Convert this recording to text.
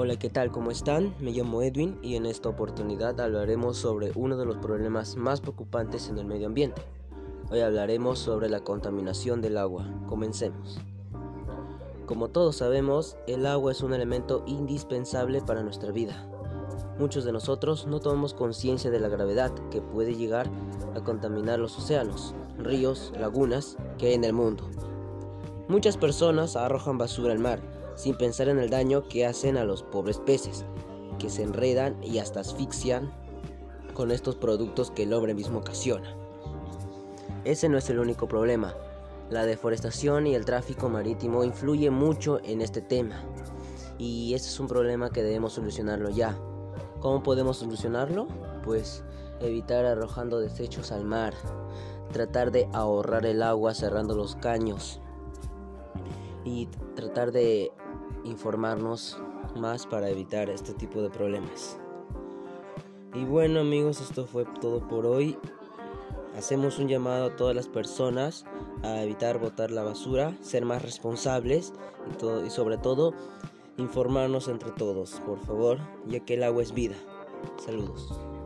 Hola, ¿qué tal? ¿Cómo están? Me llamo Edwin y en esta oportunidad hablaremos sobre uno de los problemas más preocupantes en el medio ambiente. Hoy hablaremos sobre la contaminación del agua. Comencemos. Como todos sabemos, el agua es un elemento indispensable para nuestra vida. Muchos de nosotros no tomamos conciencia de la gravedad que puede llegar a contaminar los océanos, ríos, lagunas que hay en el mundo. Muchas personas arrojan basura al mar sin pensar en el daño que hacen a los pobres peces, que se enredan y hasta asfixian con estos productos que el hombre mismo ocasiona. Ese no es el único problema. La deforestación y el tráfico marítimo influye mucho en este tema. Y ese es un problema que debemos solucionarlo ya. ¿Cómo podemos solucionarlo? Pues evitar arrojando desechos al mar, tratar de ahorrar el agua cerrando los caños y tratar de informarnos más para evitar este tipo de problemas. Y bueno amigos, esto fue todo por hoy. Hacemos un llamado a todas las personas a evitar botar la basura, ser más responsables y, sobre todo informarnos entre todos, por favor, ya que el agua es vida. Saludos.